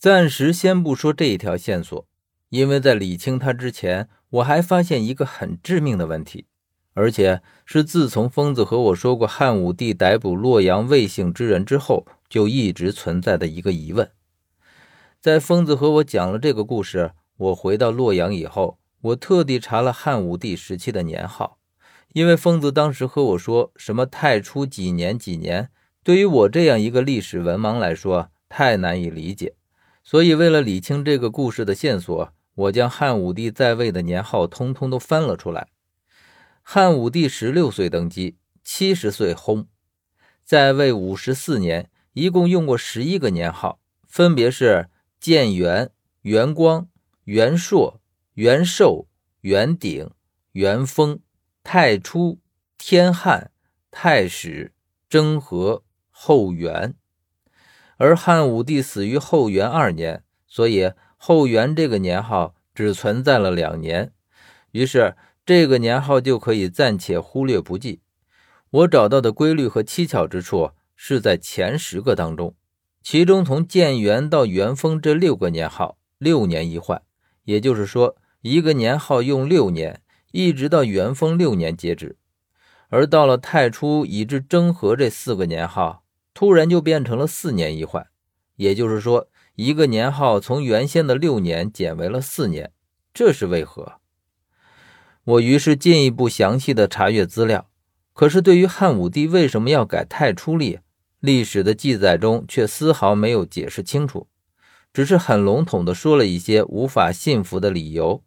暂时先不说这一条线索，因为在理清它之前，我还发现一个很致命的问题，而且是自从疯子和我说过汉武帝逮捕洛阳魏姓之人之后，就一直存在的一个疑问。在疯子和我讲了这个故事，我回到洛阳以后，我特地查了汉武帝时期的年号，因为疯子当时和我说什么太初几年几年，对于我这样一个历史文盲来说太难以理解，所以为了理清这个故事的线索，我将汉武帝在位的年号通通都翻了出来。汉武帝十六岁登基，七十岁薨，在位五十四年，一共用过十一个年号，分别是。建元、元光、元朔、元寿、元鼎、元丰、太初、天汉、太始、征和、后元，而汉武帝死于后元二年，所以后元这个年号只存在了两年，于是这个年号就可以暂且忽略不计。我找到的规律和蹊跷之处是在前十个当中。其中，从建元到元丰这六个年号，六年一换，也就是说，一个年号用六年，一直到元丰六年截止。而到了太初以至征和这四个年号，突然就变成了四年一换，也就是说，一个年号从原先的六年减为了四年，这是为何？我于是进一步详细的查阅资料，可是对于汉武帝为什么要改太初历？历史的记载中却丝毫没有解释清楚，只是很笼统的说了一些无法信服的理由。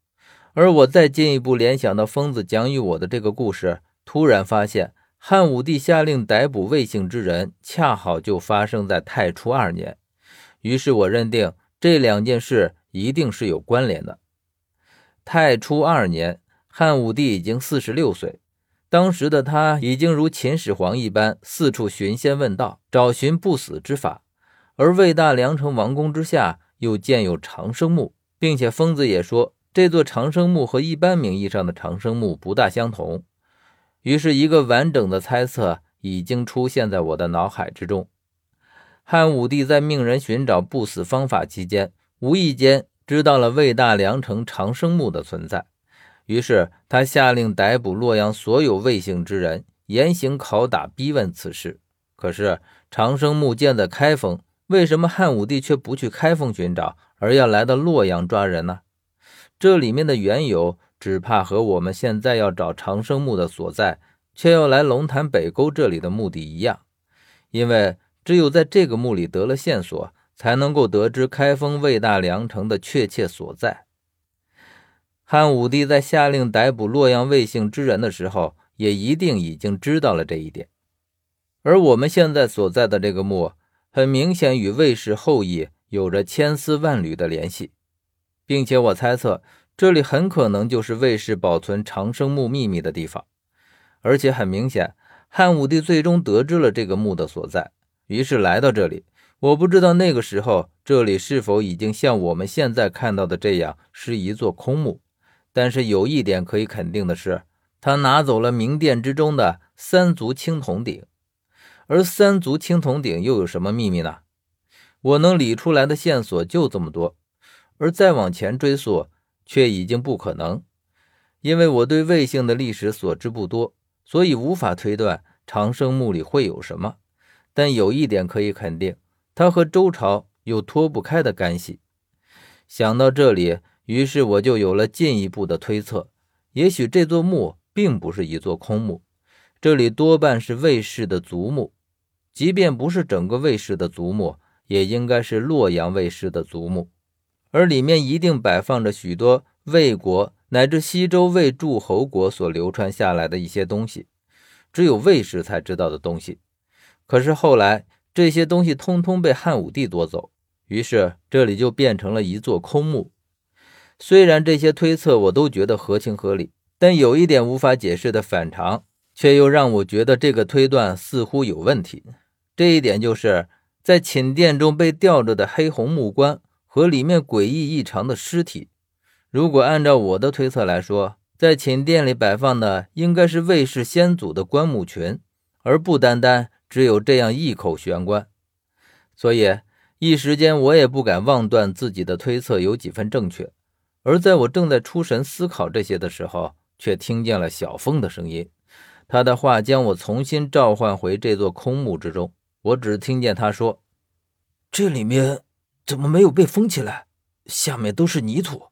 而我再进一步联想到疯子讲与我的这个故事，突然发现汉武帝下令逮捕魏姓之人，恰好就发生在太初二年。于是我认定这两件事一定是有关联的。太初二年，汉武帝已经四十六岁。当时的他已经如秦始皇一般四处寻仙问道，找寻不死之法。而魏大梁城王宫之下又建有长生墓，并且疯子也说这座长生墓和一般名义上的长生墓不大相同。于是，一个完整的猜测已经出现在我的脑海之中：汉武帝在命人寻找不死方法期间，无意间知道了魏大梁城长生墓的存在。于是他下令逮捕洛阳所有魏姓之人，严刑拷打，逼问此事。可是长生墓建在开封，为什么汉武帝却不去开封寻找，而要来到洛阳抓人呢？这里面的缘由，只怕和我们现在要找长生墓的所在，却要来龙潭北沟这里的目的一样。因为只有在这个墓里得了线索，才能够得知开封魏大梁城的确切所在。汉武帝在下令逮捕洛阳魏姓之人的时候，也一定已经知道了这一点。而我们现在所在的这个墓，很明显与魏氏后裔有着千丝万缕的联系，并且我猜测这里很可能就是魏氏保存长生墓秘密的地方。而且很明显，汉武帝最终得知了这个墓的所在，于是来到这里。我不知道那个时候这里是否已经像我们现在看到的这样是一座空墓。但是有一点可以肯定的是，他拿走了明殿之中的三足青铜鼎，而三足青铜鼎又有什么秘密呢？我能理出来的线索就这么多，而再往前追溯却已经不可能，因为我对魏姓的历史所知不多，所以无法推断长生墓里会有什么。但有一点可以肯定，它和周朝有脱不开的干系。想到这里。于是我就有了进一步的推测，也许这座墓并不是一座空墓，这里多半是魏氏的族墓，即便不是整个魏氏的族墓，也应该是洛阳魏氏的族墓，而里面一定摆放着许多魏国乃至西周魏诸侯国所流传下来的一些东西，只有魏氏才知道的东西。可是后来这些东西通通被汉武帝夺走，于是这里就变成了一座空墓。虽然这些推测我都觉得合情合理，但有一点无法解释的反常，却又让我觉得这个推断似乎有问题。这一点就是在寝殿中被吊着的黑红木棺和里面诡异异常的尸体。如果按照我的推测来说，在寝殿里摆放的应该是魏氏先祖的棺木群，而不单单只有这样一口玄棺。所以。一时间，我也不敢妄断自己的推测有几分正确。而在我正在出神思考这些的时候，却听见了小凤的声音。他的话将我重新召唤回这座空墓之中。我只听见他说：“这里面怎么没有被封起来？下面都是泥土。”